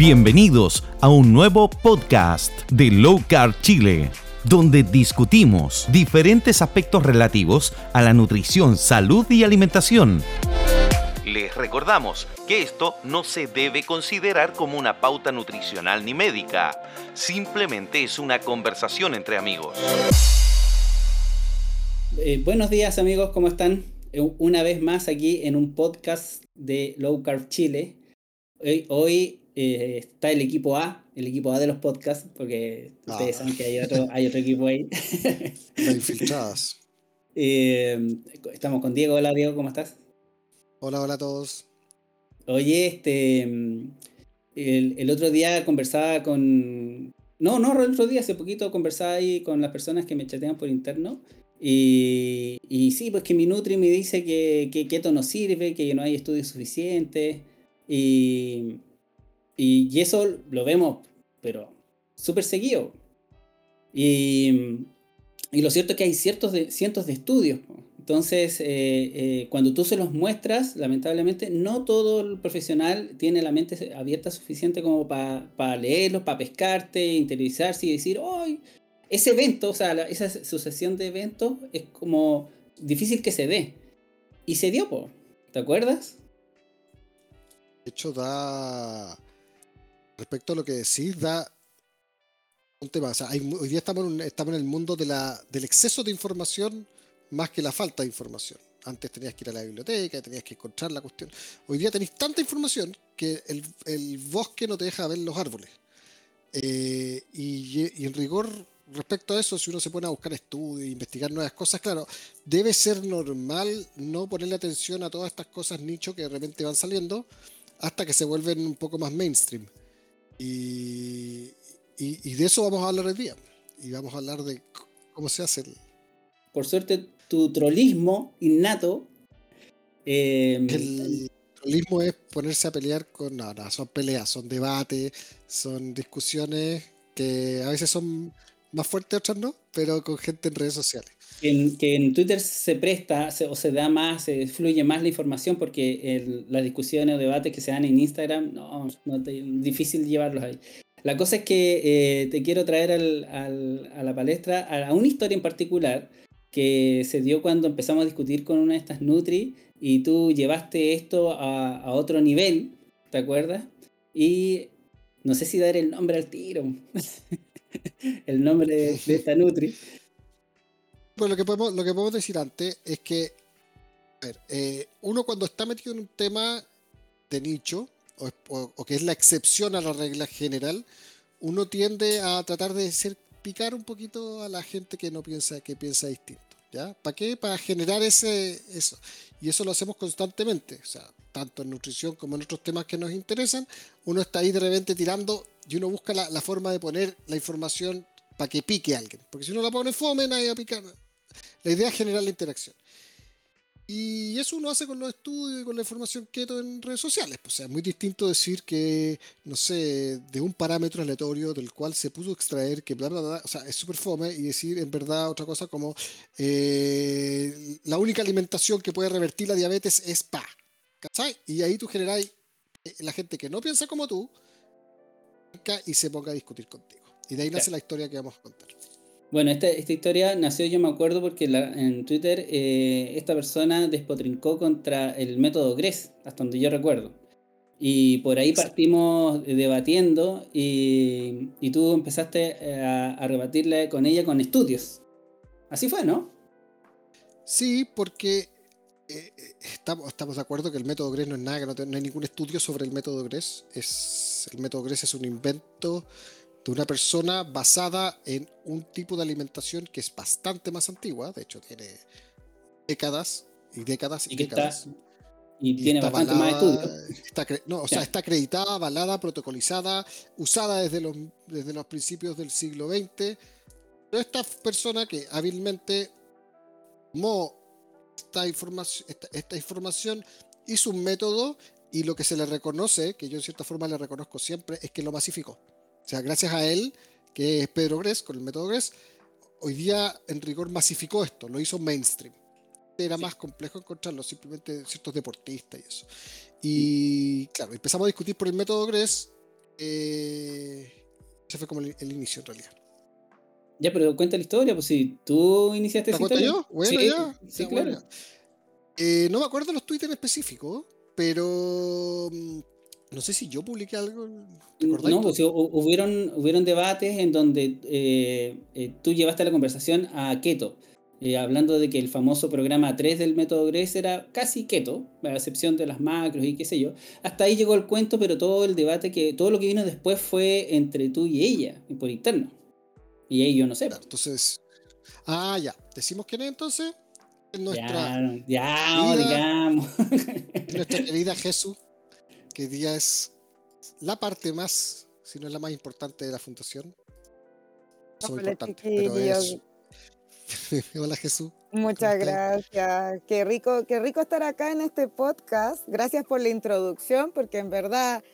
Bienvenidos a un nuevo podcast de Low Carb Chile, donde discutimos diferentes aspectos relativos a la nutrición, salud y alimentación. Les recordamos que esto no se debe considerar como una pauta nutricional ni médica, simplemente es una conversación entre amigos. Eh, buenos días amigos, ¿cómo están? Eh, una vez más aquí en un podcast de Low Carb Chile. Hoy, hoy eh, está el equipo A, el equipo A de los podcasts, porque ustedes saben que hay otro, hay otro equipo ahí. infiltradas. Eh, estamos con Diego. Hola Diego, ¿cómo estás? Hola, hola a todos. Oye, este. El, el, otro día conversaba con. No, no, el otro día, hace poquito conversaba ahí con las personas que me chatean por interno. Y, y sí, pues que mi Nutri me dice que, que keto no sirve, que no hay estudios suficientes. Y, y, eso lo vemos, pero súper seguido. Y, y, lo cierto es que hay ciertos de, cientos de estudios. Entonces, eh, eh, cuando tú se los muestras, lamentablemente, no todo el profesional tiene la mente abierta suficiente como para pa leerlos, para pescarte, interiorizarse y decir, hoy ese evento, o sea, esa sucesión de eventos es como difícil que se dé. Y se dio, po. ¿te acuerdas? De hecho, da respecto a lo que decís, da un tema. hoy día estamos en, estamos en el mundo de la, del exceso de información más que la falta de información. Antes tenías que ir a la biblioteca, tenías que encontrar la cuestión. Hoy día tenéis tanta información que el, bosque no te deja ver los árboles. Eh, y, en rigor, respecto a eso, si uno se pone a buscar estudios, investigar nuevas cosas, claro, debe ser normal no ponerle atención a todas estas cosas nicho que de repente van saliendo hasta que se vuelven un poco más mainstream. Y, y, de eso vamos a hablar hoy día. Y vamos a hablar de cómo se hace. Por suerte, tu trollismo innato. Em, el trollismo es ponerse a pelear con. No, no, son peleas, son debates, son discusiones que a veces son más fuertes, otras no, pero con gente en redes sociales. En, que en Twitter se presta o se da más, se fluye más la información porque las discusiones o debates que se dan en Instagram, no, no difícil llevarlos ahí. La cosa es que eh, te quiero traer al, al, a la palestra a, una historia en particular que se dio cuando empezamos a discutir con una de estas Nutri y tú llevaste esto a, a otro nivel, ¿te acuerdas? Y no sé si dar el nombre al tiro. el nombre de, esta Nutri. Bueno, lo que podemos, lo que podemos decir antes es que, a ver, eh, uno cuando está metido en un tema de nicho, o, que es la excepción a la regla general, uno tiende a tratar de ser, picar un poquito a la gente que no piensa, que piensa distinto. ¿Ya? ¿Para qué? Para generar ese, eso. Y eso lo hacemos constantemente. O sea, tanto en nutrición como en otros temas que nos interesan, uno está ahí de repente tirando y uno busca la, forma de poner la información para que pique a alguien. Porque si uno la pone fome, nadie va a picar. La idea es generar la interacción. Y eso uno hace con los estudios y con la información keto en redes sociales. O sea, es muy distinto decir que, no sé, de un parámetro aleatorio del cual se pudo extraer que bla, bla, bla, o sea, es súper fome y decir en verdad otra cosa como eh, la única alimentación que puede revertir la diabetes es pa. ¿Cachai? Y ahí tú generáis eh, la gente que no piensa como tú, y se ponga a discutir contigo. Y de ahí nace la historia que vamos a contar. Bueno, esta, esta historia nació, yo me acuerdo, porque en Twitter eh, esta persona despotrincó contra el método GRES, hasta donde yo recuerdo. Y por ahí partimos debatiendo y, y tú empezaste eh, a, a, rebatirle con ella con estudios. Así fue, ¿no? Sí, porque eh, estamos, estamos de acuerdo que el método GRES no es nada, que no, hay ningún estudio sobre el método GRES. Es, el método GRES es un invento de una persona basada en un tipo de alimentación que es bastante más antigua, de hecho tiene décadas y décadas y, décadas. y, tiene bastante más estudios. Está, no, o sea, está acreditada, avalada, protocolizada, usada desde los, desde los principios del siglo XX. Pero esta persona que hábilmente tomó esta información, esta, información hizo un método y lo que se le reconoce, que yo en cierta forma le reconozco siempre, es que lo masificó. O sea, gracias a él, que es Pedro Gress, con el método Gress, hoy día en rigor masificó esto, lo hizo mainstream. Era más complejo encontrarlo, simplemente ciertos deportistas y eso. Y claro, empezamos a discutir por el método Gress eh, ese fue como el, inicio en realidad. Ya, pero cuenta la historia, pues si tú iniciaste esa historia. yo? Bueno, ya. Sí, claro. Eh, no me acuerdo los tweets en específico, pero mm, no sé si yo publiqué algo. no, pues hubieron, hubieron debates en donde eh, eh, tú llevaste la conversación a Keto, hablando de que el famoso programa 3 del método GRES era casi Keto, a excepción de las macros y qué sé yo. Hasta ahí llegó el cuento, pero todo el debate, que todo lo que vino después fue entre tú y ella, por interno. Y ahí yo no sé. entonces, ah, ya. ¿Decimos quién es entonces? nuestra ya, digamos. Nuestra querida Jesús, que día es la parte más, si no es la más importante de la fundación. Hola, Hola Jesús. Muchas gracias. Qué rico, qué rico estar acá en este podcast. Gracias por la introducción, porque en verdad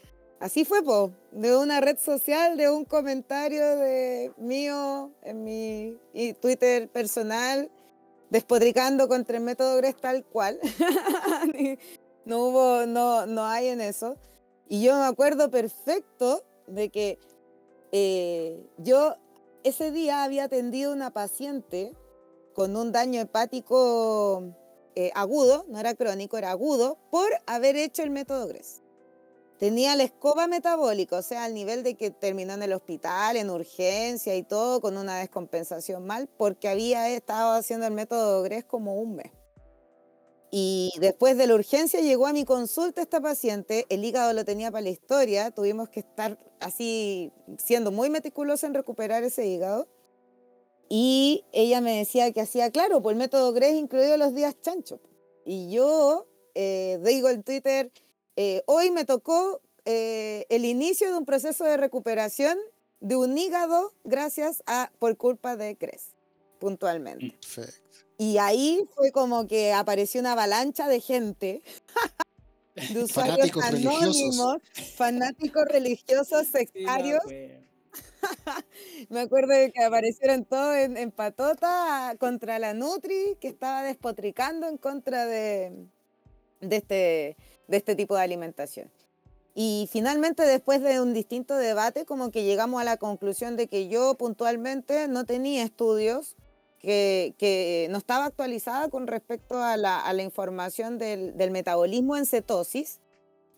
así fue, po, de una red social, de un comentario de mío en mi Twitter personal despotricando contra el método GRES tal cual. no hubo, no, no hay en eso. Y yo me acuerdo perfecto de que eh, yo ese día había atendido una paciente con un daño hepático eh, agudo, no era crónico, era agudo, por haber hecho el método GRES. Tenía la escoba metabólica, o sea, al nivel de que terminó en el hospital, en urgencia y todo, con una descompensación mal, porque había estado haciendo el método GRES como un mes. Y después de la urgencia llegó a mi consulta esta paciente, el hígado lo tenía para la historia, tuvimos que estar así siendo muy meticulosos en recuperar ese hígado. Y ella me decía que hacía, claro, por el método GRES incluido los días chancho. Y yo eh, digo en Twitter, eh, hoy me tocó eh, el inicio de un proceso de recuperación de un hígado gracias a por culpa de Cres, puntualmente. Y ahí fue como que apareció una avalancha de gente, de usuarios anónimos, fanáticos religiosos sectarios. me acuerdo de que aparecieron todos en, patota contra la Nutri, que estaba despotricando en contra de, de este de este tipo de alimentación. Y finalmente, después de un distinto debate, como que llegamos a la conclusión de que yo puntualmente no tenía estudios, que, que no estaba actualizada con respecto a la, a la información del, del, metabolismo en cetosis.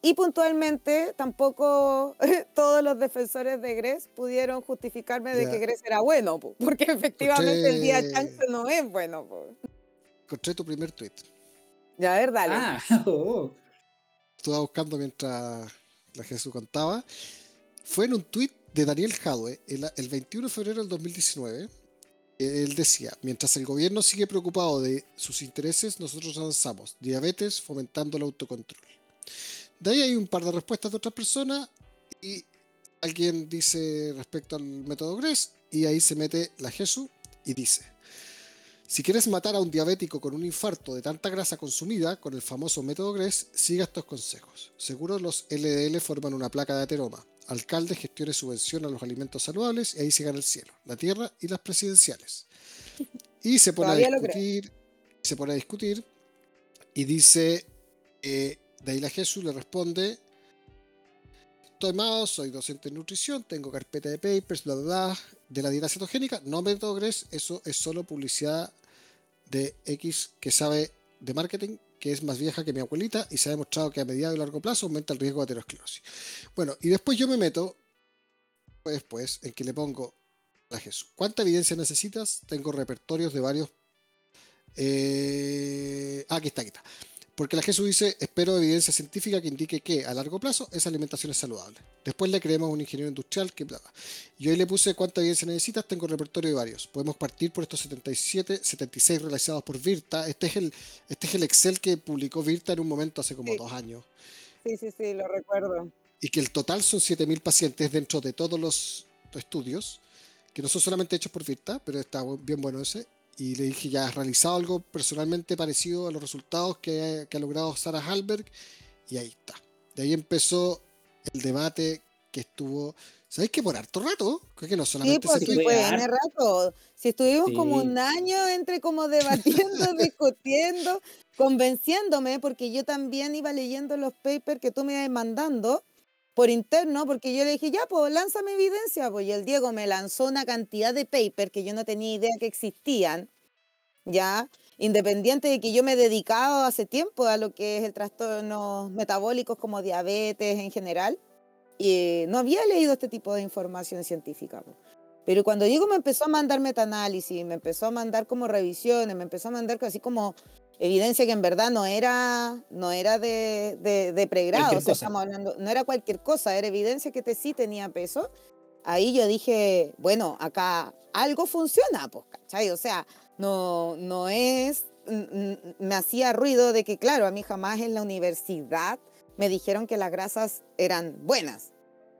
Y puntualmente tampoco todos los defensores de GRES pudieron justificarme de que GRES era bueno, porque efectivamente el día chance no es bueno. Encontré tu primer tweet. Ya, a ver, dale. Ah, oh estaba buscando mientras la Jesús contaba, fue en un tuit de Daniel Jadwe el, 21 de febrero del 2019. Él decía, mientras el gobierno sigue preocupado de sus intereses, nosotros avanzamos. Diabetes fomentando el autocontrol. De ahí hay un par de respuestas de otras personas y alguien dice respecto al método GRES y ahí se mete la Jesús y dice, si quieres matar a un diabético con un infarto de tanta grasa consumida, con el famoso método GRES, siga estos consejos. Seguro los LDL forman una placa de ateroma. Alcalde gestione subvención a los alimentos saludables y ahí se gana el cielo, la tierra y las presidenciales. Y se pone a discutir, se pone a discutir y dice, eh, la Jesús le responde, estoy Mao, soy docente en nutrición, tengo carpeta de papers, bla, bla, bla, de la dieta cetogénica, no método GRES, eso es solo publicidad de X que sabe de marketing, que es más vieja que mi abuelita y se ha demostrado que a mediano y largo plazo aumenta el riesgo de aterosclerosis. Bueno, y después yo me meto, después, en que le pongo a Jesús. ¿Cuánta evidencia necesitas? Tengo repertorios de varios. Eh... Ah, aquí está, aquí está. Porque la Jesús dice, espero evidencia científica que indique que a largo plazo esa alimentación es saludable. Después le creemos a un ingeniero industrial que bla, Yo ahí le puse cuánta evidencia necesitas, tengo repertorio de varios. Podemos partir por estos 77, 76 realizados por Virta. Este es el, este es el Excel que publicó Virta en un momento hace como dos años. Sí, sí, sí, lo recuerdo. Y que el total son 7.000 pacientes dentro de todos los estudios, que no son solamente hechos por Virta, pero está bien bueno ese y le dije, ya has realizado algo personalmente parecido a los resultados que, ha logrado Sarah Halberg, y ahí está. De ahí empezó el debate que estuvo, ¿sabéis que por harto rato? Creo que no solamente sí, pues, sí, fue rato. Si estuvimos como un año entre como debatiendo, discutiendo, convenciéndome, porque yo también iba leyendo los papers que tú me ibas mandando, por interno, porque yo le dije, ya, pues lánzame evidencia, pues y el Diego me lanzó una cantidad de papers que yo no tenía idea que existían, ya, independiente de que yo me he dedicado hace tiempo a lo que es el trastorno metabólicos como diabetes en general, y no había leído este tipo de información científica. pues. Pero cuando Diego me empezó a mandar metaanálisis, me empezó a mandar como revisiones, me empezó a mandar así como evidencia que en verdad no era, no era de, de, de pregrado, o sea, estamos hablando, no era cualquier cosa, era evidencia que te, sí tenía peso. Ahí yo dije, bueno, acá algo funciona, pues, ¿cachai? O sea, no, no es, me hacía ruido de que, claro, a mí jamás en la universidad me dijeron que las grasas eran buenas,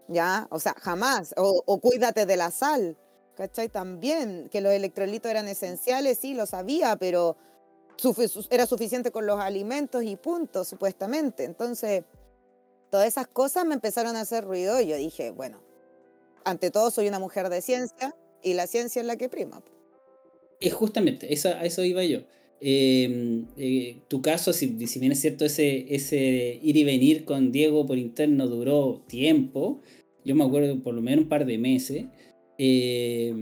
¿ya? O sea, jamás, o, o cuídate de la sal, ¿cachai? También, que los electrolitos eran esenciales, sí, lo sabía, pero era suficiente con los alimentos y punto, supuestamente. Entonces, todas esas cosas me empezaron a hacer ruido y yo dije, bueno, ante todo soy una mujer de ciencia y la ciencia es la que prima. Es justamente, eso, a eso iba yo. Eh, eh, tu caso, si, si bien es cierto, ese, ese ir y venir con Diego por interno duró tiempo, yo me acuerdo por lo menos un par de meses, eh,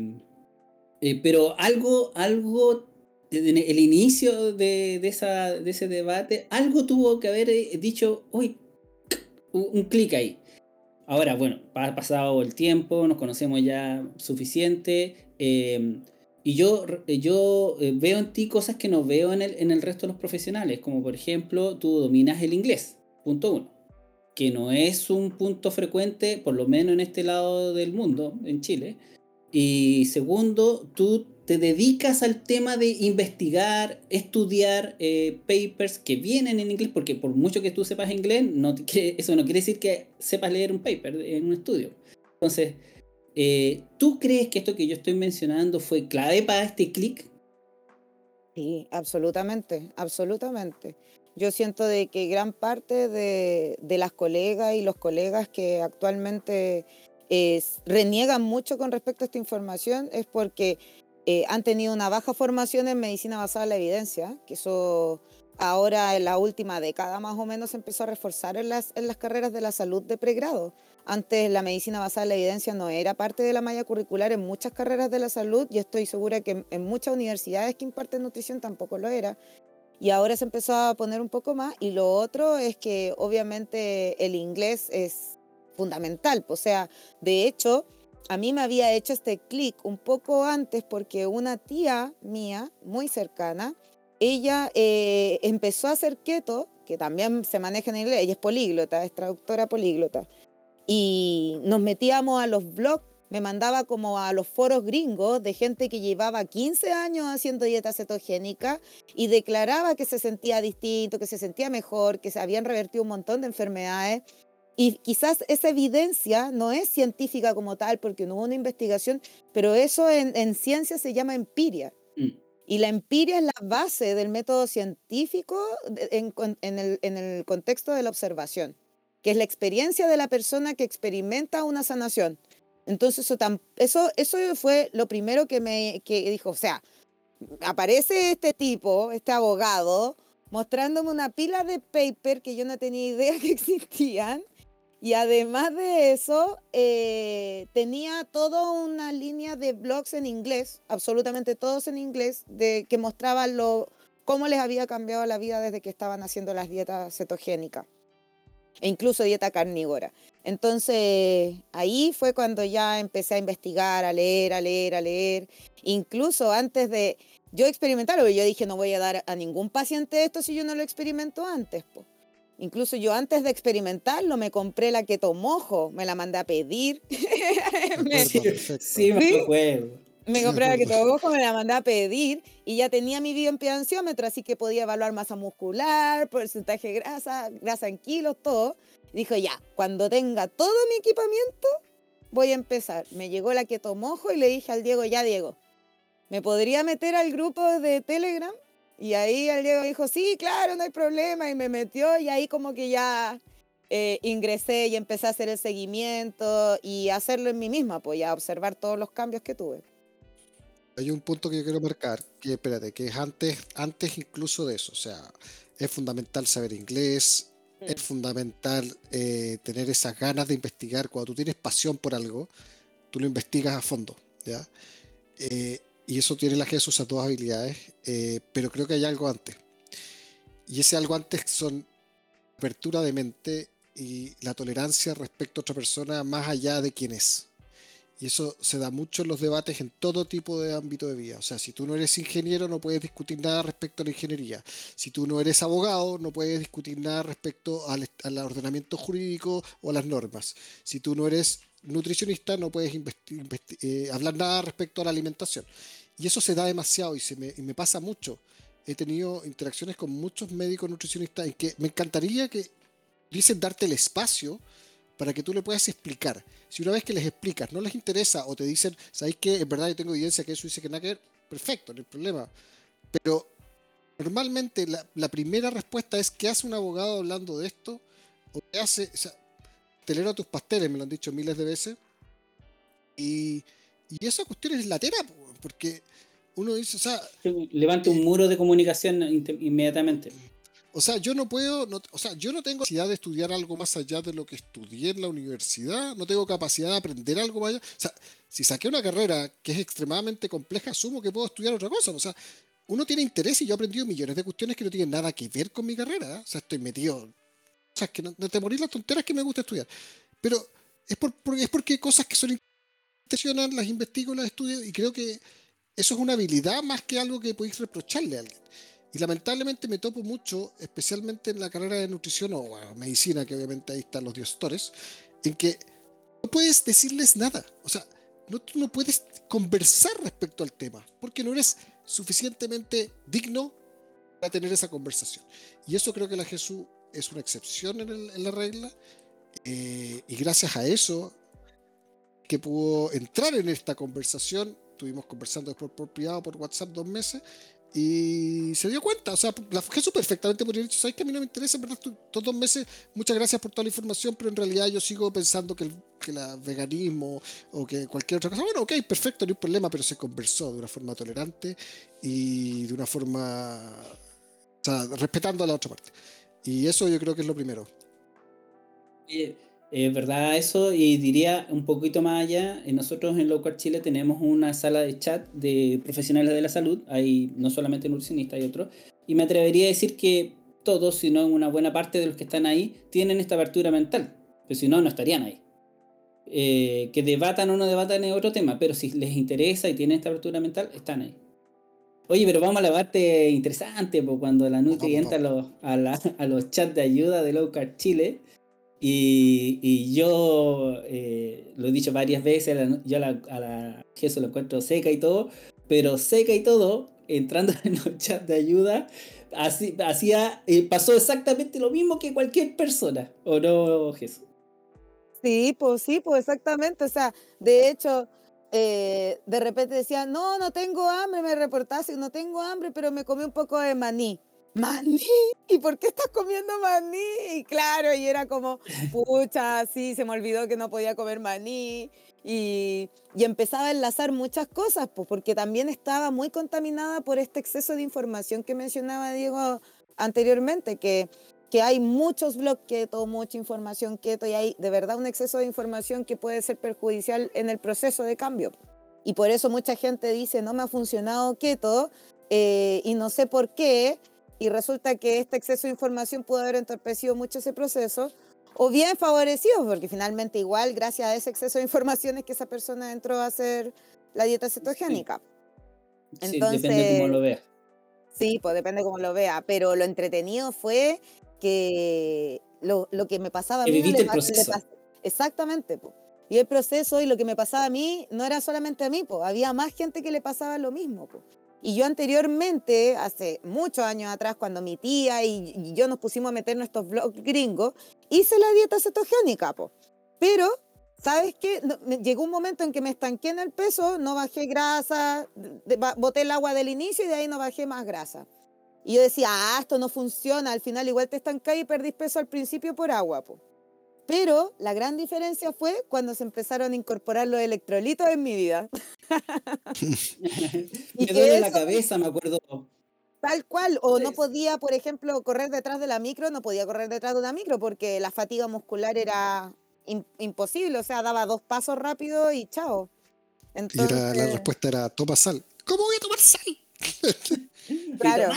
eh, pero algo, algo, en el inicio de, de esa, de ese debate, algo tuvo que haber eh, dicho, uy, un, clic ahí. Ahora, bueno, ha pasado el tiempo, nos conocemos ya suficiente. eh, y yo, yo eh, veo en ti cosas que no veo en el, en el resto de los profesionales, como por ejemplo, tú dominas el inglés, punto uno, que no es un punto frecuente, por lo menos en este lado del mundo, en Chile. Y segundo, tú te dedicas al tema de investigar, estudiar eh, papers que vienen en inglés, porque por mucho que tú sepas inglés, eso no quiere decir que sepas leer un paper en un estudio. Entonces, eh, ¿tú crees que esto que yo estoy mencionando fue clave para este clic? Sí, absolutamente, absolutamente. Yo siento de que gran parte de, de las colegas y los colegas que actualmente eh, reniegan mucho con respecto a esta información es porque eh, han tenido una baja formación en medicina basada en la evidencia, que eso ahora en la última década más o menos se empezó a reforzar en las, en las carreras de la salud de pregrado. Antes la medicina basada en la evidencia no era parte de la malla curricular en muchas carreras de la salud y estoy segura que en, en muchas universidades que imparten nutrición tampoco lo era. Y ahora se empezó a poner un poco más. Y lo otro es que obviamente el inglés es fundamental. O sea, de hecho, a mí me había hecho este clic un poco antes porque una tía mía, muy cercana, ella eh, empezó a hacer keto, que también se maneja en inglés, ella es políglota, es traductora políglota, y nos metíamos a los blogs, me mandaba como a los foros gringos de gente que llevaba 15 años haciendo dieta cetogénica y declaraba que se sentía distinto, que se sentía mejor, que se habían revertido un montón de enfermedades. Y quizás esa evidencia no es científica como tal, porque no hubo una investigación, pero eso en, en ciencia se llama empiria. Mm. Y la empiria es la base del método científico en, en el, en el contexto de la observación, que es la experiencia de la persona que experimenta una sanación. Entonces, eso, eso fue lo primero que me que dijo, o sea, aparece este tipo, este abogado, mostrándome una pila de paper que yo no tenía idea que existían. Y además de eso, eh, tenía toda una línea de blogs en inglés, absolutamente todos en inglés, de, que mostraban lo, cómo les había cambiado la vida desde que estaban haciendo las dietas cetogénicas e incluso dieta carnívora. Entonces, ahí fue cuando ya empecé a investigar, a leer, a leer, a leer. Incluso antes de yo experimentarlo, yo dije, no voy a dar a ningún paciente esto si yo no lo experimento antes. po". Incluso yo antes de experimentarlo me compré la keto mojo, me la mandé a pedir. Me-. Sí, me compré la keto mojo, me la mandé a pedir y ya tenía mi bioimpedanciómetro, así que podía evaluar masa muscular, porcentaje de grasa, grasa en kilos, todo. Y dijo, ya, cuando tenga todo mi equipamiento, voy a empezar. Me llegó la keto mojo y le dije al Diego, ya Diego, ¿me podría meter al grupo de Telegram? Y ahí el Diego dijo, sí, claro, no hay problema. Y me metió y ahí como que ya eh, ingresé y empecé a hacer el seguimiento y a hacerlo en mí misma, pues ya observar todos los cambios que tuve. Hay un punto que yo quiero marcar, que espérate, que es antes, antes incluso de eso. O sea, es fundamental saber inglés, es fundamental eh, tener esas ganas de investigar. Cuando tú tienes pasión por algo, tú lo investigas a fondo, ¿ya? Eh, y eso tiene la Jesús esas dos habilidades, eh, pero creo que hay algo antes. Y ese algo antes son apertura de mente y la tolerancia respecto a otra persona más allá de quién es. Y eso se da mucho en los debates en todo tipo de ámbito de vida. O sea, si tú no eres ingeniero, no puedes discutir nada respecto a la ingeniería. Si tú no eres abogado, no puedes discutir nada respecto al, ordenamiento jurídico o a las normas. Si tú no eres nutricionista, no puedes eh, hablar nada respecto a la alimentación. Y eso se da demasiado y, se me, y me pasa mucho. He tenido interacciones con muchos médicos nutricionistas en que me encantaría que dicen darte el espacio para que tú le puedas explicar. Si una vez que les explicas no les interesa o te dicen, ¿sabéis que en verdad yo tengo evidencia que eso dice que nada que ver? Perfecto, no hay problema. Pero normalmente la, primera respuesta es, ¿qué hace un abogado hablando de esto? ¿O qué hace? O sea, telero a tus pasteles, me lo han dicho miles de veces. Y, y esa cuestión es latera, porque uno dice, o sea... Levanta un muro de comunicación inmediatamente. O sea, yo no puedo, o sea, yo no tengo capacidad de estudiar algo más allá de lo que estudié en la universidad, no tengo capacidad de aprender algo más allá. O sea, si saqué una carrera que es extremadamente compleja, asumo que puedo estudiar otra cosa. O sea, uno tiene interés y yo he aprendido millones de cuestiones que no tienen nada que ver con mi carrera. ¿eh? O sea, estoy metido. O sea, que no, te morir las tonteras que me gusta estudiar. Pero es, por, es porque hay cosas que son intencionales, las investigo, las estudio y creo que eso es una habilidad más que algo que podéis reprocharle a alguien. Y lamentablemente me topo mucho, especialmente en la carrera de nutrición o medicina, que obviamente ahí están los diosores, en que no puedes decirles nada. O sea, no, no puedes conversar respecto al tema, porque no eres suficientemente digno para tener esa conversación. Y eso creo que la Jesús es una excepción en, la regla. Eh, y gracias a eso, que pudo entrar en esta conversación, estuvimos conversando después por privado, por WhatsApp dos meses, y se dio cuenta, o sea, la Jesús perfectamente podría haber dicho, ¿sabes que a mí no me interesa, en verdad, todos dos meses, muchas gracias por toda la información, pero en realidad yo sigo pensando que el que la veganismo o que cualquier otra cosa, bueno, ok, perfecto, no hay problema, pero se conversó de una forma tolerante y de una forma, o sea, respetando a la otra parte. Y eso yo creo que es lo primero. Es verdad eso, y diría un poquito más allá, eh, nosotros en Local Chile tenemos una sala de chat de profesionales de la salud, hay no solamente nutricionistas, hay otros, y me atrevería a decir que todos, si no una buena parte de los que están ahí, tienen esta apertura mental, pero si no, no estarían ahí. Eh, que debatan o no debatan es otro tema, pero si les interesa y tienen esta apertura mental, están ahí. Oye, pero vamos a la parte interesante, pues cuando la Nutri entra a los, a, los chats de ayuda de Low Chile, y, yo eh, lo he dicho varias veces, yo a Jesús lo encuentro seca y todo, pero seca y todo, entrando en los de ayuda, así, hacía, eh, pasó exactamente lo mismo que cualquier persona, ¿o no, Jesús? Sí, pues sí, pues exactamente. O sea, de hecho, eh, de repente decía, no, no tengo hambre, me reportaste, no tengo hambre, pero me comí un poco de maní maní, ¿y por qué estás comiendo maní? Y claro, y era como, pucha, sí, se me olvidó que no podía comer maní. Y, y empezaba a enlazar muchas cosas, pues, porque también estaba muy contaminada por este exceso de información que mencionaba Diego anteriormente, que, que hay muchos blogs keto, mucha información keto, y hay de verdad un exceso de información que puede ser perjudicial en el proceso de cambio. Y por eso mucha gente dice, no me ha funcionado keto, eh, y no sé por qué, y resulta que este exceso de información pudo haber entorpecido mucho ese proceso, o bien favorecido, porque finalmente igual gracias a ese exceso de información es que esa persona entró a hacer la dieta cetogénica. Sí. Entonces, depende cómo lo vea. Sí, pues depende cómo lo vea, pero lo entretenido fue que lo, lo que me pasaba a mí... el proceso. exactamente, pues. Y el proceso y lo que me pasaba a mí no era solamente a mí, pues, había más gente que le pasaba lo mismo. Pues. Y yo anteriormente, hace muchos años atrás, cuando mi tía y, yo nos pusimos a meter nuestros blogs gringos, hice la dieta cetogénica, po. pero ¿sabes qué? llegó un momento en que me estanqué en el peso, no bajé grasa, boté el agua del inicio y de ahí no bajé más grasa. Y yo decía, ah, esto no funciona, al final igual te estancás y perdís peso al principio por agua. Po. Pero la gran diferencia fue cuando se empezaron a incorporar los electrolitos en mi vida. me duele la cabeza, me acuerdo. Tal cual, o no podía, por ejemplo, correr detrás de la micro, no podía correr detrás de una micro porque la fatiga muscular era im- imposible, o sea, daba dos pasos rápido y chao. Y era, la Entonces, respuesta era, toma sal. ¿Cómo voy a tomar sal? Claro.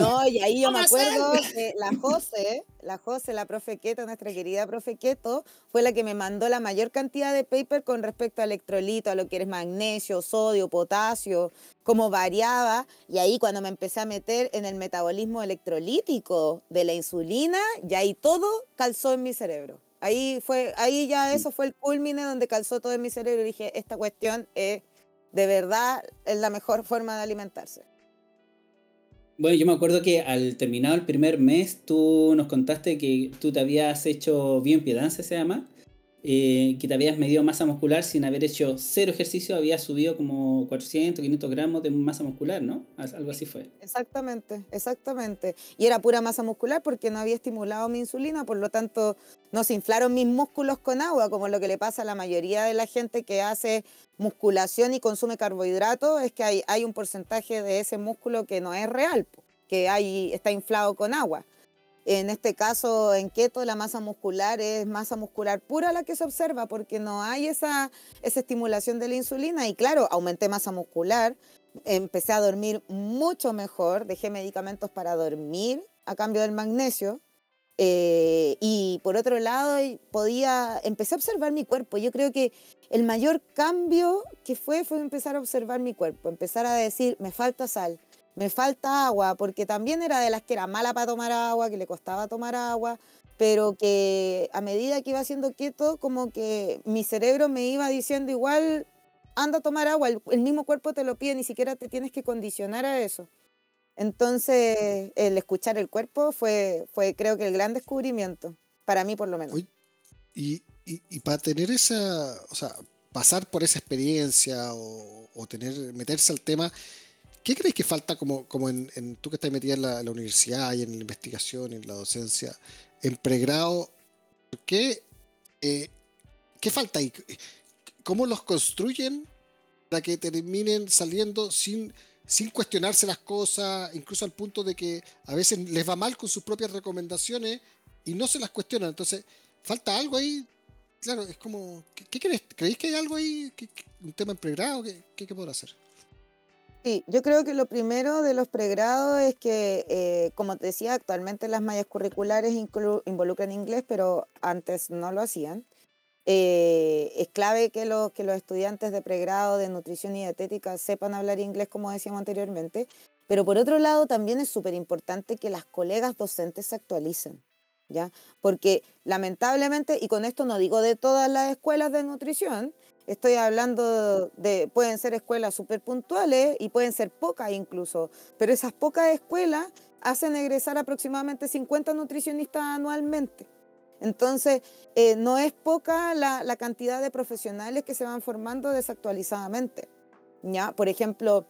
no, y ahí yo me acuerdo que la Jose, la Jose, la profe Keto, nuestra querida profe Keto, fue la que me mandó la mayor cantidad de paper con respecto a electrolito, a lo que eres magnesio, sodio, potasio, cómo variaba, y ahí cuando me empecé a meter en el metabolismo electrolítico de la insulina, ya ahí todo calzó en mi cerebro. Ahí fue, ahí ya eso fue el culmine donde calzó todo en mi cerebro y dije, esta cuestión es de verdad es la mejor forma de alimentarse. Bueno, yo me acuerdo que al terminado el primer mes tú nos contaste que tú te habías hecho bioimpedancia, se llama, eh, que te habías medido masa muscular sin haber hecho cero ejercicio, habías subido como 400, 500 gramos de masa muscular, ¿no? Al- Algo así fue. Exactamente, exactamente. Y era pura masa muscular porque no había estimulado mi insulina, por lo tanto no se inflaron mis músculos con agua, como lo que le pasa a la mayoría de la gente que hace musculación y consume carbohidratos, es que hay, hay un porcentaje de ese músculo que no es real, que hay, está inflado con agua. En este caso, en keto, la masa muscular es masa muscular pura la que se observa porque no hay esa, esa estimulación de la insulina. Y claro, aumenté masa muscular, empecé a dormir mucho mejor, dejé medicamentos para dormir a cambio del magnesio. eh, y por otro lado, podía, empecé a observar mi cuerpo. Yo creo que el mayor cambio que fue fue empezar a observar mi cuerpo, empezar a decir, me falta sal, me falta agua, porque también era de las que era mala para tomar agua, que le costaba tomar agua, pero que a medida que iba siendo quieto, como que mi cerebro me iba diciendo igual, anda a tomar agua, el, mismo cuerpo te lo pide, ni siquiera te tienes que condicionar a eso. Entonces, el escuchar el cuerpo fue, fue creo que el gran descubrimiento, para mí por lo menos. Y, y, y para tener esa, o sea, pasar por esa experiencia o, o tener, meterse al tema, ¿qué crees que falta como, como en, tú que estás metida en la, universidad y en la investigación, en la docencia, en pregrado? ¿Qué, eh, ¿qué falta ahí? ¿Cómo los construyen para que terminen saliendo sin, sin cuestionarse las cosas, incluso al punto de que a veces les va mal con sus propias recomendaciones y no se las cuestionan? Entonces, falta algo ahí. Claro, es como, ¿qué, qué crees? ¿Creéis que hay algo ahí, un tema en pregrado? ¿Qué, qué, qué podrá hacer? Sí, yo creo que lo primero de los pregrados es que, eh, como te decía, actualmente las mallas curriculares involucran inglés, pero antes no lo hacían. Eh, es clave que los, que los estudiantes de pregrado de nutrición y dietética sepan hablar inglés, como decíamos anteriormente, pero por otro lado también es súper importante que las colegas docentes se actualicen, ¿ya? Porque lamentablemente, y con esto no digo de todas las escuelas de nutrición, Estoy hablando de, pueden ser escuelas súper puntuales y pueden ser pocas incluso, pero esas pocas escuelas hacen egresar aproximadamente 50 nutricionistas anualmente. Entonces, eh, no es poca la, cantidad de profesionales que se van formando desactualizadamente. ¿ya? Por ejemplo,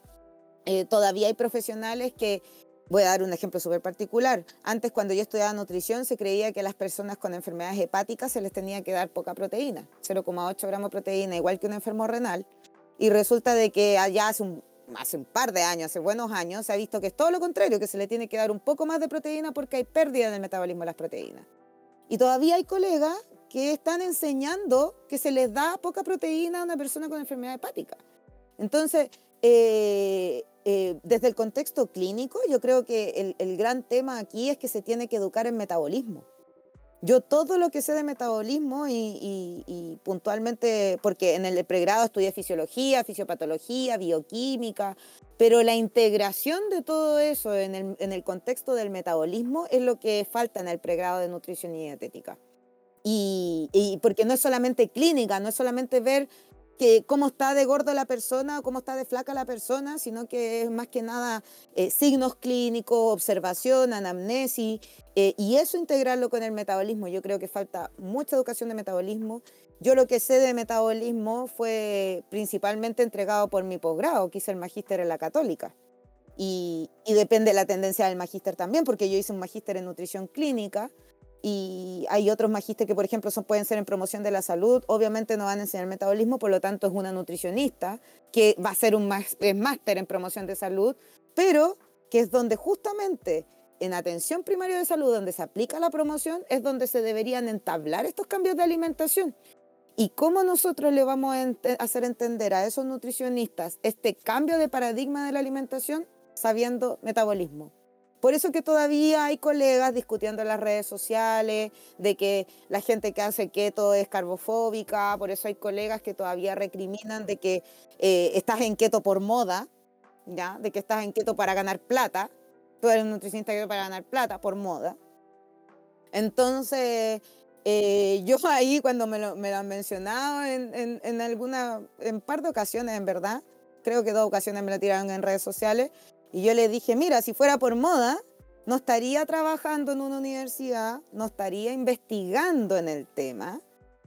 eh, todavía hay profesionales que, voy a dar un ejemplo súper particular, antes cuando yo estudiaba nutrición se creía que a las personas con enfermedades hepáticas se les tenía que dar poca proteína, 0,8 gramos de proteína, igual que un enfermo renal, y resulta de que allá hace un, par de años, hace buenos años, se ha visto que es todo lo contrario, que se le tiene que dar un poco más de proteína porque hay pérdida en el metabolismo de las proteínas. Y todavía hay colegas que están enseñando que se les da poca proteína a una persona con enfermedad hepática. Entonces, eh, eh, desde el contexto clínico, yo creo que el, el gran tema aquí es que se tiene que educar en metabolismo. Yo todo lo que sé de metabolismo y, y- y puntualmente, porque en el pregrado estudié fisiología, fisiopatología, bioquímica, pero la integración de todo eso en el, en el contexto del metabolismo es lo que falta en el pregrado de nutrición y dietética. Y, y porque no es solamente clínica, no es solamente ver que cómo está de gordo la persona o cómo está de flaca la persona, sino que es más que nada eh, signos clínicos, observación, anamnesis, eh, y eso integrarlo con el metabolismo. Yo creo que falta mucha educación de metabolismo. Yo lo que sé de metabolismo fue principalmente entregado por mi posgrado, que hice el magíster en la católica. Y, y depende de la tendencia del magíster también, porque yo hice un magíster en nutrición clínica y hay otros magísteres que, por ejemplo, son, pueden ser en promoción de la salud. Obviamente no van a enseñar metabolismo, por lo tanto es una nutricionista que va a ser un máster en promoción de salud, pero que es donde justamente en atención primaria de salud, donde se aplica la promoción, es donde se deberían entablar estos cambios de alimentación. ¿Y cómo nosotros le vamos a hacer entender a esos nutricionistas este cambio de paradigma de la alimentación sabiendo metabolismo? Por eso que todavía hay colegas discutiendo en las redes sociales de que la gente que hace keto es carbofóbica, por eso hay colegas que todavía recriminan de que eh, estás en keto por moda, ¿ya? de que estás en keto para ganar plata, tú eres un nutricionista que para ganar plata por moda. Entonces, eh, yo ahí cuando me lo, me lo han mencionado en, en, en, alguna, en par de ocasiones, en verdad, creo que dos ocasiones me lo tiraron en redes sociales, y yo le dije, mira, si fuera por moda, no estaría trabajando en una universidad, no estaría investigando en el tema.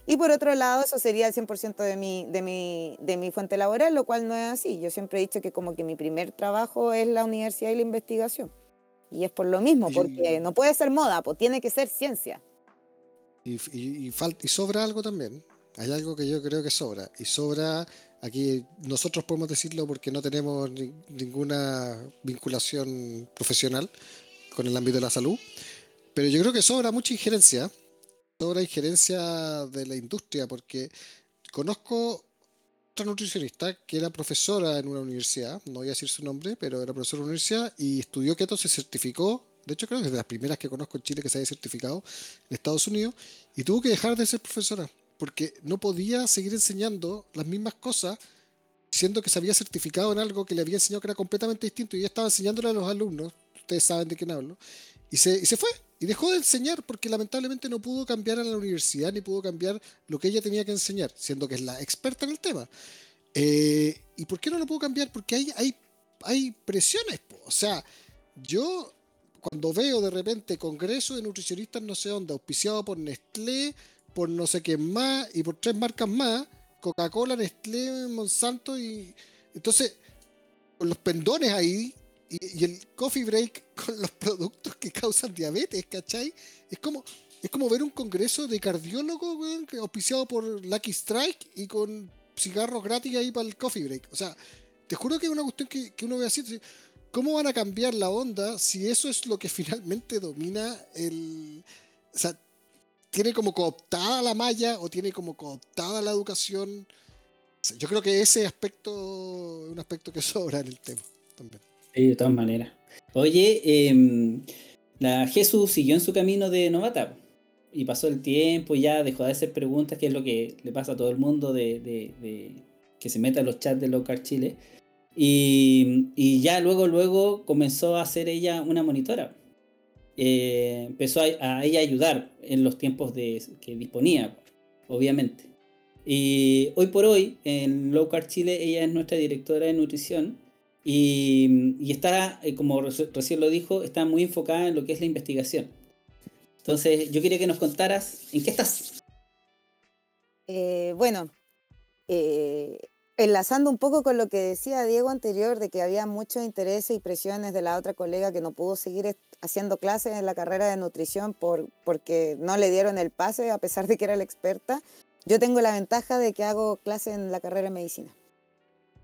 Y por otro lado, eso sería el 100% de mi, de, mi, de mi fuente laboral, lo cual no es así. Yo siempre he dicho que como que mi primer trabajo es la universidad y la investigación. Y es por lo mismo, porque no puede ser moda, pues tiene que ser ciencia. Y, y, y sobra algo también. Hay algo que yo creo que sobra. Y sobra Aquí nosotros podemos decirlo porque no tenemos ninguna vinculación profesional con el ámbito de la salud, pero yo creo que sobra mucha injerencia, sobra injerencia de la industria, porque conozco otra nutricionista que era profesora en una universidad, no voy a decir su nombre, pero era profesora en una universidad y estudió keto, se certificó, de hecho creo que es de las primeras que conozco en Chile que se haya certificado en Estados Unidos, y tuvo que dejar de ser profesora porque no podía seguir enseñando las mismas cosas, siendo que se había certificado en algo que le había enseñado que era completamente distinto y ya estaba enseñándole a los alumnos, ustedes saben de quién hablo, y se, y se fue, y dejó de enseñar porque lamentablemente no pudo cambiar a la universidad ni pudo cambiar lo que ella tenía que enseñar, siendo que es la experta en el tema. Eh, ¿Y por qué no lo pudo cambiar? Porque hay, hay, hay presiones, o sea, yo cuando veo de repente congreso de nutricionistas no sé dónde, auspiciado por Nestlé, por no sé qué más y por tres marcas más, Coca-Cola, Nestlé, Monsanto y entonces con los pendones ahí y, el coffee break con los productos que causan diabetes, ¿cachai? Es como es como ver un congreso de cardiólogos, auspiciado por Lucky Strike y con cigarros gratis ahí para el coffee break. O sea, te juro que es una cuestión que, que uno ve así. ¿Cómo van a cambiar la onda si eso es lo que finalmente domina el... O sea, tiene como cooptada la malla o tiene como cooptada la educación. Yo creo que ese aspecto es un aspecto que sobra en el tema también. De todas maneras. Oye, em, la Jesús siguió en su camino de novata y pasó el tiempo, ya dejó de hacer preguntas, que es lo que le pasa a todo el mundo de, que se meta en los chats de Local Chile. Y, y, ya luego, luego comenzó a ser ella una monitora. Eh, empezó a, ella ayudar en los tiempos de, que disponía, obviamente. Y hoy por hoy, en Low Carb Chile, ella es nuestra directora de nutrición y, está, eh, como recién lo dijo, está muy enfocada en lo que es la investigación. Entonces, yo quería que nos contaras en qué estás. Eh, bueno, enlazando un poco con lo que decía Diego anterior, de que había mucho interés y presiones de la otra colega que no pudo seguir haciendo clases en la carrera de nutrición por, porque no le dieron el pase a pesar de que era la experta, yo tengo la ventaja de que hago clases en la carrera de medicina.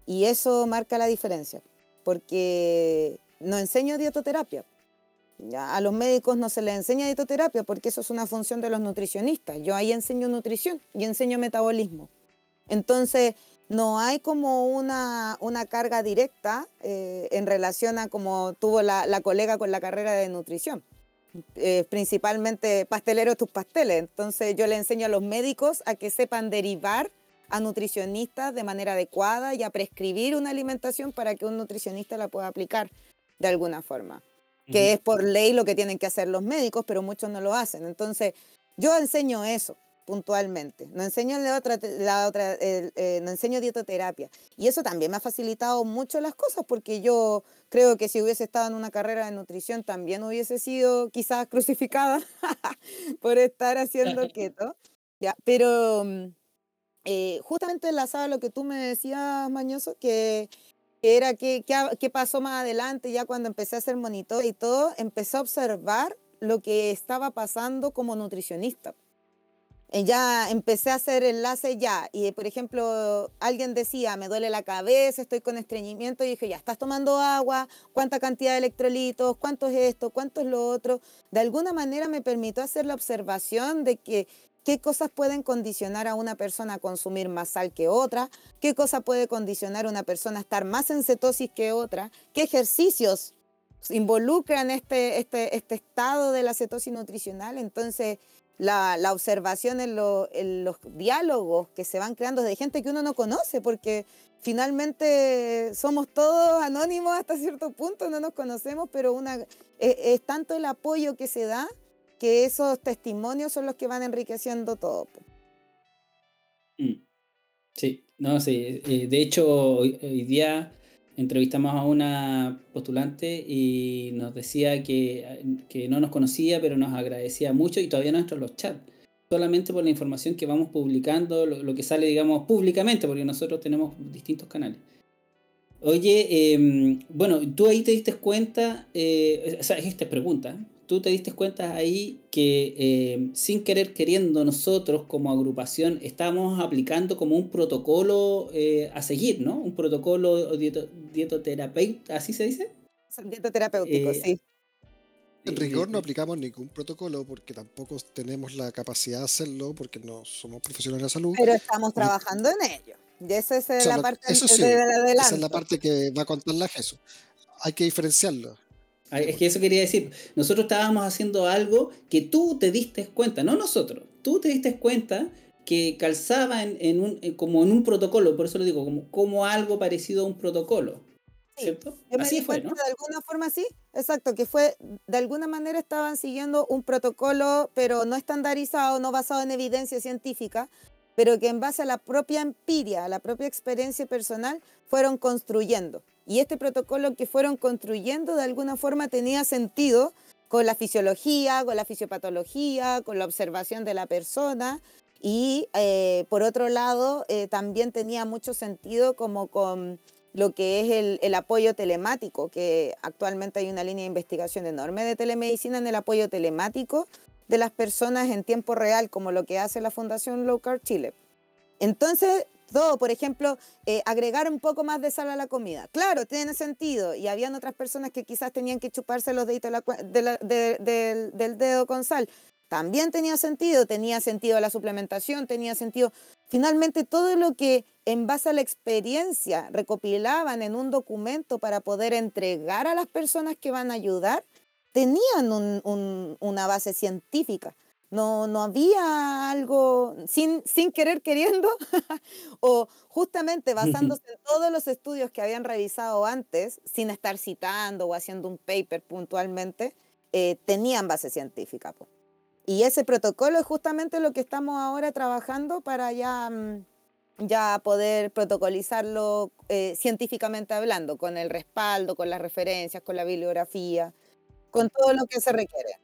Y eso marca la diferencia, porque no enseño dietoterapia. A los médicos no se les enseña dietoterapia porque eso es una función de los nutricionistas. Yo ahí enseño nutrición y enseño metabolismo. Entonces, no hay como una, una carga directa eh, en relación a como tuvo la, la, colega con la carrera de nutrición. Eh, principalmente pasteleros tus pasteles. Entonces yo le enseño a los médicos a que sepan derivar a nutricionistas de manera adecuada y a prescribir una alimentación para que un nutricionista la pueda aplicar de alguna forma. Que es por ley lo que tienen que hacer los médicos, pero muchos no lo hacen. Entonces yo enseño eso puntualmente. No enseño, la otra, la otra, eh, no enseño dietoterapia. Y eso también me ha facilitado mucho las cosas porque yo creo que si hubiese estado en una carrera de nutrición también hubiese sido quizás crucificada por estar haciendo keto. Ya, pero mm, eh, justamente enlazado a lo que tú me decías, Mañoso, que era que, que, pasó más adelante, ya cuando empecé a hacer monitor y todo, empecé a observar lo que estaba pasando como nutricionista eh, ya empecé a hacer enlaces ya. Y por ejemplo, alguien decía, me duele la cabeza, estoy con estreñimiento. Y dije, ya, estás tomando agua, cuánta cantidad de electrolitos, cuánto es esto, cuánto es lo otro. De alguna manera me permitió hacer la observación de que qué cosas pueden condicionar a una persona a consumir más sal que otra, qué cosa puede condicionar a una persona a estar más en cetosis que otra, qué ejercicios involucran este, este, este estado de la cetosis nutricional. Entonces, la, la observación en, los diálogos que se van creando de gente que uno no conoce, porque finalmente somos todos anónimos hasta cierto punto, no nos conocemos, pero una, es, es tanto el apoyo que se da que esos testimonios son los que van enriqueciendo todo. Mm. Sí, no, sí. Eh, de hecho, hoy, día entrevistamos a una postulante y nos decía que, que, no nos conocía, pero nos agradecía mucho y todavía no entró en los chats. Solamente por la información que vamos publicando, lo, que sale, digamos, públicamente, porque nosotros tenemos distintos canales. Oye, em, bueno, tú ahí te diste cuenta, eh, o sea, esta pregunta, tú te diste cuenta ahí que eh, sin querer queriendo nosotros como agrupación estamos aplicando como un protocolo eh, a seguir, ¿no? Un protocolo dieto, dietoterapéutico, ¿así se dice? Dietoterapéutico, eh, sí. En rigor no aplicamos ningún protocolo porque tampoco tenemos la capacidad de hacerlo porque no somos profesionales de la salud. Pero estamos trabajando en ello. Y esa es la parte eso sí, Esa es la parte que va a contar la Jesús. Hay que diferenciarlo. Es que eso quería decir. Nosotros estábamos haciendo algo que tú te diste cuenta, no nosotros. Tú te diste cuenta que calzaba en, un, como en un protocolo, por eso lo digo, como, como algo parecido a un protocolo. ¿Cierto? Así fue, ¿no? De alguna forma sí, exacto, que fue, de alguna manera estaban siguiendo un protocolo, pero no estandarizado, no basado en evidencia científica, pero que en base a la propia empiria, a la propia experiencia personal, fueron construyendo. Y este protocolo que fueron construyendo de alguna forma tenía sentido con la fisiología, con la fisiopatología, con la observación de la persona y eh, por otro lado eh, también tenía mucho sentido como con lo que es el, apoyo telemático, que actualmente hay una línea de investigación enorme de telemedicina en el apoyo telemático de las personas en tiempo real, como lo que hace la Fundación Low Carb Chile. Entonces, todo, por ejemplo, eh, agregar un poco más de sal a la comida. Claro, tiene sentido. Y habían otras personas que quizás tenían que chuparse los deditos del dedo con sal. También tenía sentido, tenía sentido la suplementación, tenía sentido. Finalmente, todo lo que en base a la experiencia recopilaban en un documento para poder entregar a las personas que van a ayudar, tenían una base científica. No, no había algo sin, sin querer queriendo o justamente basándose en todos los estudios que habían revisado antes, sin estar citando o haciendo un paper puntualmente, eh, tenían base científica. Y ese protocolo es justamente lo que estamos ahora trabajando para ya, mm, ya poder protocolizarlo eh, científicamente hablando, con el respaldo, con las referencias, con la bibliografía, con todo lo que se requiere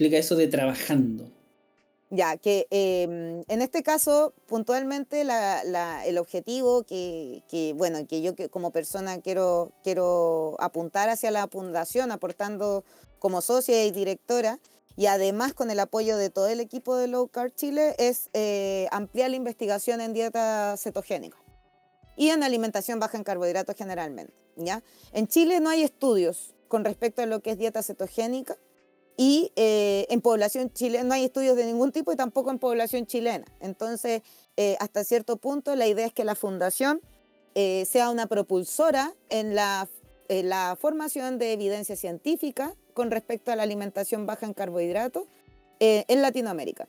explica eso de trabajando. Ya, que em, en este caso, puntualmente, el objetivo que, bueno, que yo como persona quiero, quiero apuntar hacia la fundación, aportando como socia y directora, y además con el apoyo de todo el equipo de Low Carb Chile, es eh, ampliar la investigación en dieta cetogénica y en alimentación baja en carbohidratos generalmente. ¿ya? En Chile no hay estudios con respecto a lo que es dieta cetogénica, y eh, en población chilena no hay estudios de ningún tipo y tampoco en población chilena. Entonces, eh, hasta cierto punto, la idea es que la fundación eh, sea una propulsora en la, la, formación de evidencia científica con respecto a la alimentación baja en carbohidratos en Latinoamérica.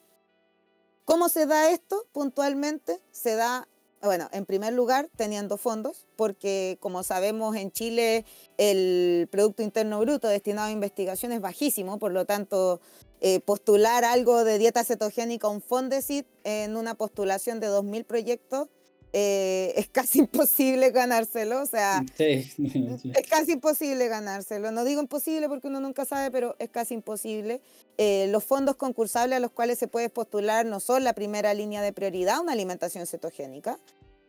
¿Cómo se da esto puntualmente? Se da bueno, en primer lugar, teniendo fondos, porque como sabemos en Chile el Producto Interno Bruto destinado a investigación es bajísimo, por lo tanto, eh, postular algo de dieta cetogénica, un Fondesit, en una postulación de 2.000 proyectos, eh, es casi imposible ganárselo, o sea, es casi imposible ganárselo. No digo imposible porque uno nunca sabe, pero es casi imposible. Eh, los fondos concursables a los cuales se puede postular no son la primera línea de prioridad, una alimentación cetogénica,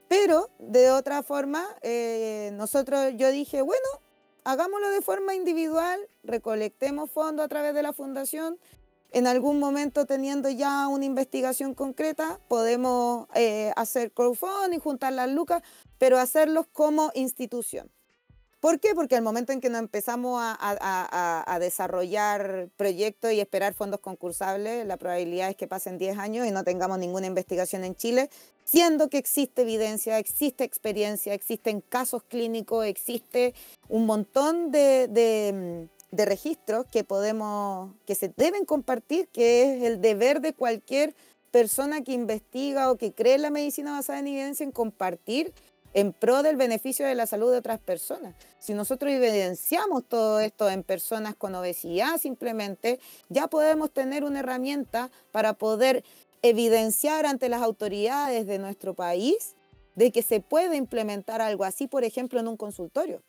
pero de otra forma, eh, nosotros, yo dije, bueno, hagámoslo de forma individual, recolectemos fondos a través de la fundación en algún momento teniendo ya una investigación concreta, podemos eh, hacer crowdfunding, juntar las lucas, pero hacerlos como institución. ¿Por qué? Porque al momento en que nos empezamos a, desarrollar proyectos y esperar fondos concursables, la probabilidad es que pasen 10 años y no tengamos ninguna investigación en Chile, siendo que existe evidencia, existe experiencia, existen casos clínicos, existe un montón de, de registros que podemos, que se deben compartir, que es el deber de cualquier persona que investiga o que cree en la medicina basada en evidencia en compartir en pro del beneficio de la salud de otras personas. Si nosotros evidenciamos todo esto en personas con obesidad simplemente, ya podemos tener una herramienta para poder evidenciar ante las autoridades de nuestro país de que se puede implementar algo así, por ejemplo, en un consultorio,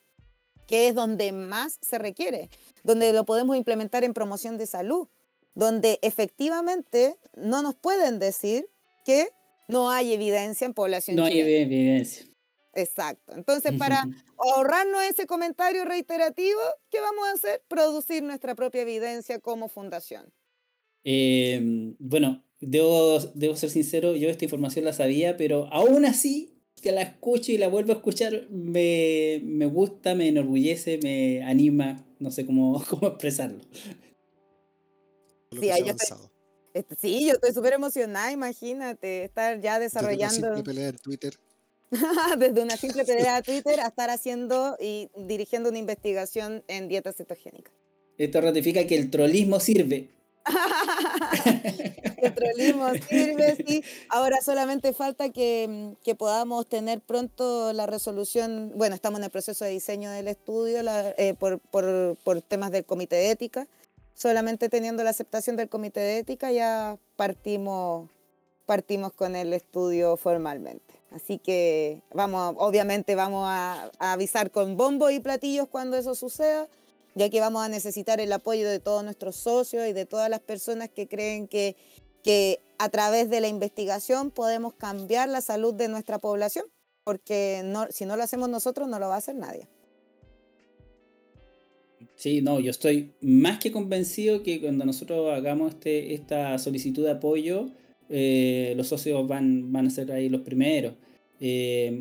que es donde más se requiere, donde lo podemos implementar en promoción de salud, donde efectivamente no nos pueden decir que no hay evidencia en población. No hay evidencia. Exacto. Entonces, para ahorrarnos ese comentario reiterativo, ¿qué vamos a hacer? Producir nuestra propia evidencia como fundación. Em, bueno, debo, debo ser sincero, yo esta información la sabía, pero aún así que la escucho y la vuelvo a escuchar, me, me gusta, me enorgullece, me anima, no sé cómo, cómo expresarlo. Sí, yo estoy, este, sí, yo estoy súper emocionada, imagínate, estar ya desarrollando... Desde una pelea en Twitter. Desde una simple pelea de Twitter a estar haciendo y dirigiendo una investigación en dieta cetogénica. Esto ratifica que el trollismo sirve. el trollismo sirve, sí. Ahora solamente falta que, que, podamos tener pronto la resolución. Bueno, estamos en el proceso de diseño del estudio eh, por, por, por temas del comité de ética. Solamente teniendo la aceptación del comité de ética ya partimos, partimos con el estudio formalmente. Así que vamos, obviamente vamos a, avisar con bombo y platillos cuando eso suceda, ya que vamos a necesitar el apoyo de todos nuestros socios y de todas las personas que creen que, que a través de la investigación podemos cambiar la salud de nuestra población, porque si no lo hacemos nosotros no lo va a hacer nadie. Sí, no, yo estoy más que convencido que cuando nosotros hagamos este, esta solicitud de apoyo, eh, los socios van, van a ser ahí los primeros. Eh,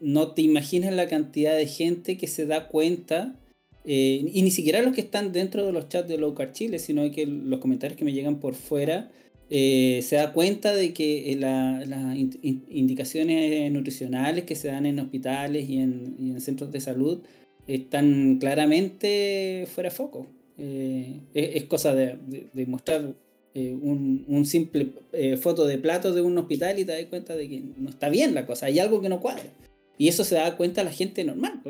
no te imaginas la cantidad de gente que se da cuenta, eh, y ni siquiera los que están dentro de los chats de Low Carb Chile, sino que los comentarios que me llegan por fuera, se da cuenta de que las indicaciones nutricionales que se dan en hospitales y en, centros de salud están claramente fuera de foco. es, cosa de, de mostrar eh, un, simple eh, foto de platos de un hospital y te das cuenta de que no está bien la cosa, hay algo que no cuadra. Y eso se da cuenta la gente normal.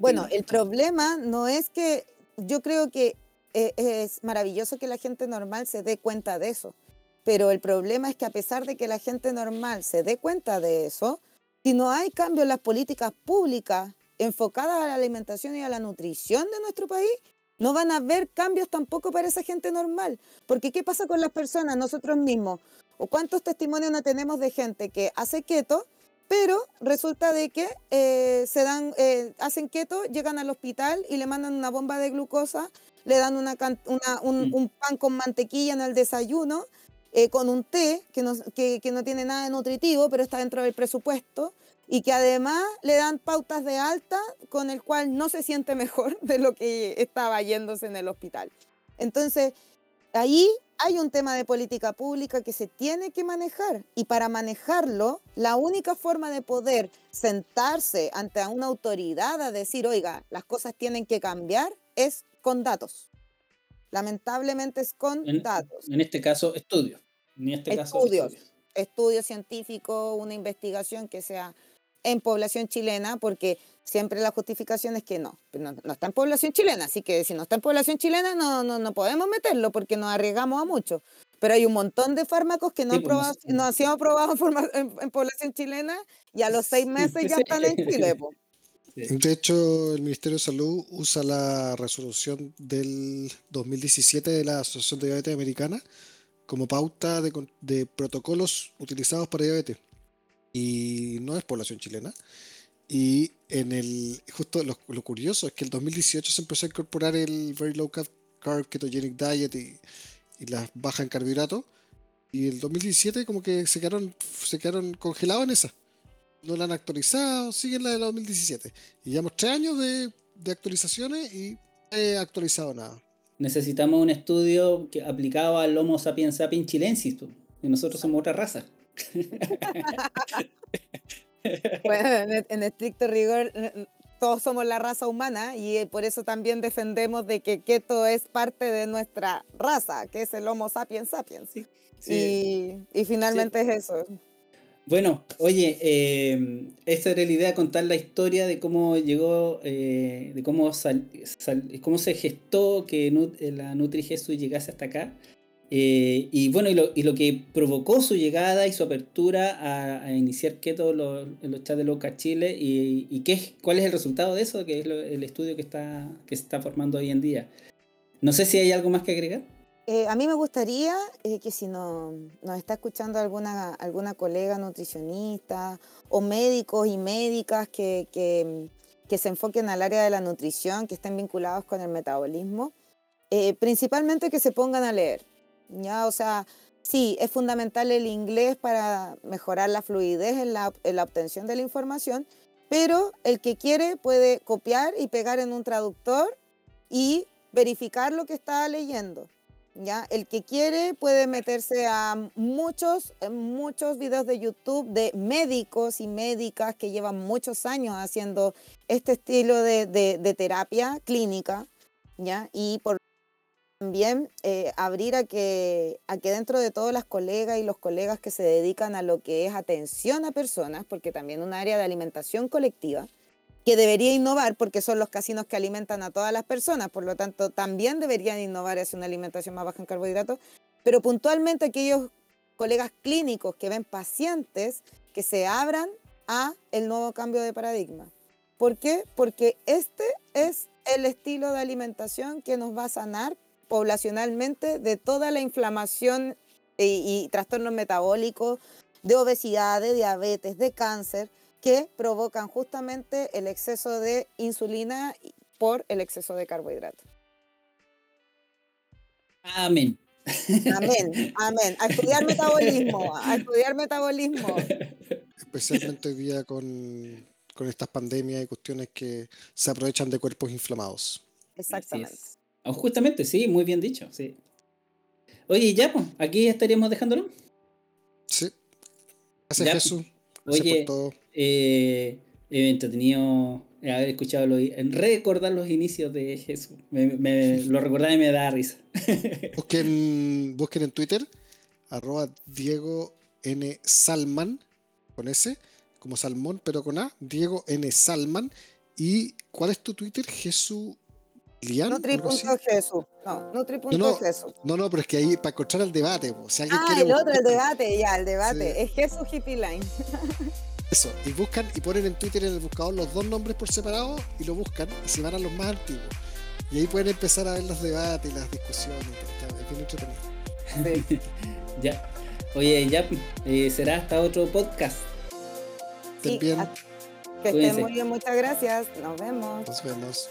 bueno, el problema no es que yo creo que eh, es maravilloso que la gente normal se dé cuenta de eso, pero el problema es que a pesar de que la gente normal se dé cuenta de eso, si no hay cambio en las políticas públicas enfocadas a la alimentación y a la nutrición de nuestro país, no van a haber cambios tampoco para esa gente normal. Porque ¿qué pasa con las personas, nosotros mismos? ¿O cuántos testimonios no tenemos de gente que hace keto, pero resulta de que eh, se dan, eh, hacen keto, llegan al hospital y le mandan una bomba de glucosa, le dan una, un, pan con mantequilla en el desayuno, eh, con un té que no, que no tiene nada de nutritivo, pero está dentro del presupuesto y que además le dan pautas de alta con el cual no se siente mejor de lo que estaba yéndose en el hospital. Entonces, ahí hay un tema de política pública que se tiene que manejar y para manejarlo, la única forma de poder sentarse ante una autoridad a decir, oiga, las cosas tienen que cambiar, es con datos. Lamentablemente es con datos. En este caso, estudios. En este estudios. Caso, estudios científicos, una investigación que sea en población chilena, porque siempre la justificación es que no, no, está en población chilena, así que si no está en población chilena no, no, no podemos meterlo porque nos arriesgamos a mucho. Pero hay un montón de fármacos que no, pues, no han sido aprobados en, población chilena y a los seis meses ya están en Chile. De hecho, el Ministerio de Salud usa la resolución del 2017 de la Asociación de Diabetes Americana como pauta de, de protocolos utilizados para diabetes y no es población chilena. Y en el, justo lo, curioso es que el 2018 se empezó a incorporar el Very Low Carb Ketogenic Diet y, y las baja en carbohidratos. Y el 2017 como que se quedaron, se quedaron congelados en esa. No la han actualizado, siguen la de 2017. Y llevamos tres años de, de actualizaciones y no he actualizado nada. Necesitamos un estudio que, aplicado al Homo sapiens sapiens chilensis, tú, y nosotros somos otra raza. Bueno, en, estricto rigor, n- todos somos la raza humana y eh, por eso también defendemos de que keto es parte de nuestra raza, que es el Homo sapiens sapiens. Sí. Y, y finalmente es eso. Bueno, oye, eh, esta era la idea, contar la historia de cómo llegó, eh, de cómo, sal- sal- cómo se gestó que eh, la Nutri Jesús llegase hasta acá. Eh, y bueno, y lo, y lo que provocó su llegada y su apertura a, iniciar keto los- en los chats de Loca Chile y, y qué cuál es el resultado de eso, que es lo- el estudio que, está, que se está formando hoy en día. No sé si hay algo más que agregar. Eh, a mí me gustaría eh, que si no, nos está escuchando alguna, alguna colega nutricionista o médicos y médicas que, que, se enfoquen al área de la nutrición, que estén vinculados con el metabolismo, eh, principalmente que se pongan a leer. ¿ya? O sea, sí, es fundamental el inglés para mejorar la fluidez en la obtención de la información, pero el que quiere puede copiar y pegar en un traductor y verificar lo que está leyendo. ¿Ya? El que quiere puede meterse a muchos, eh, muchos videos de YouTube de médicos y médicas que llevan muchos años haciendo este estilo de, de- de terapia clínica, ¿ya? Y por también eh, abrir a que, a que dentro de todas las colegas y los colegas que se dedican a lo que es atención a personas, porque también un área de alimentación colectiva, que debería innovar porque son los casinos que alimentan a todas las personas, por lo tanto también deberían innovar hacia una alimentación más baja en carbohidratos, pero puntualmente aquellos colegas clínicos que ven pacientes que se abran a el nuevo cambio de paradigma. ¿Por qué? Porque este es el estilo de alimentación que nos va a sanar poblacionalmente de toda la inflamación y, y trastornos metabólicos, de obesidad, de diabetes, de cáncer, que provocan justamente el exceso de insulina por el exceso de carbohidratos. Amén. Amén, amén. A estudiar metabolismo, a estudiar metabolismo. Especialmente hoy día con, con estas pandemias y cuestiones que se aprovechan de cuerpos inflamados. Exactamente. Oh, justamente, sí, muy bien dicho, sí. Oye, ya, pues, aquí estaríamos dejándolo. Sí. Gracias, Ya. Jesús. Oye, por todo. eh, eh, entretenido haber escuchado, los, recordar los inicios de Jesús. Me, me- lo recordaba y me da risa. Busquen, busquen en Twitter, arroba Diego N. Salman, con S, como salmón, pero con A, Diego N. Salman. ¿Y cuál es tu Twitter? Jesús Lian. así? Nutri.jesús. No, Nutri.jesús. No, no, pero es que ahí para encontrar el debate, po, si alguien Ah, quiere el otro, el debate, ya, el debate. Sí. Es Jesús Hippie Line. eso, y buscan y ponen en Twitter en el buscador los dos nombres por separado y lo buscan y se van a los más antiguos. Y ahí pueden empezar a ver los debates y las discusiones. Es bien entretenido. Sí. Ya. Oye, ya, eh, será hasta otro podcast. Sí, bien, Que estén muy bien, muchas gracias. Nos vemos. nos vemos.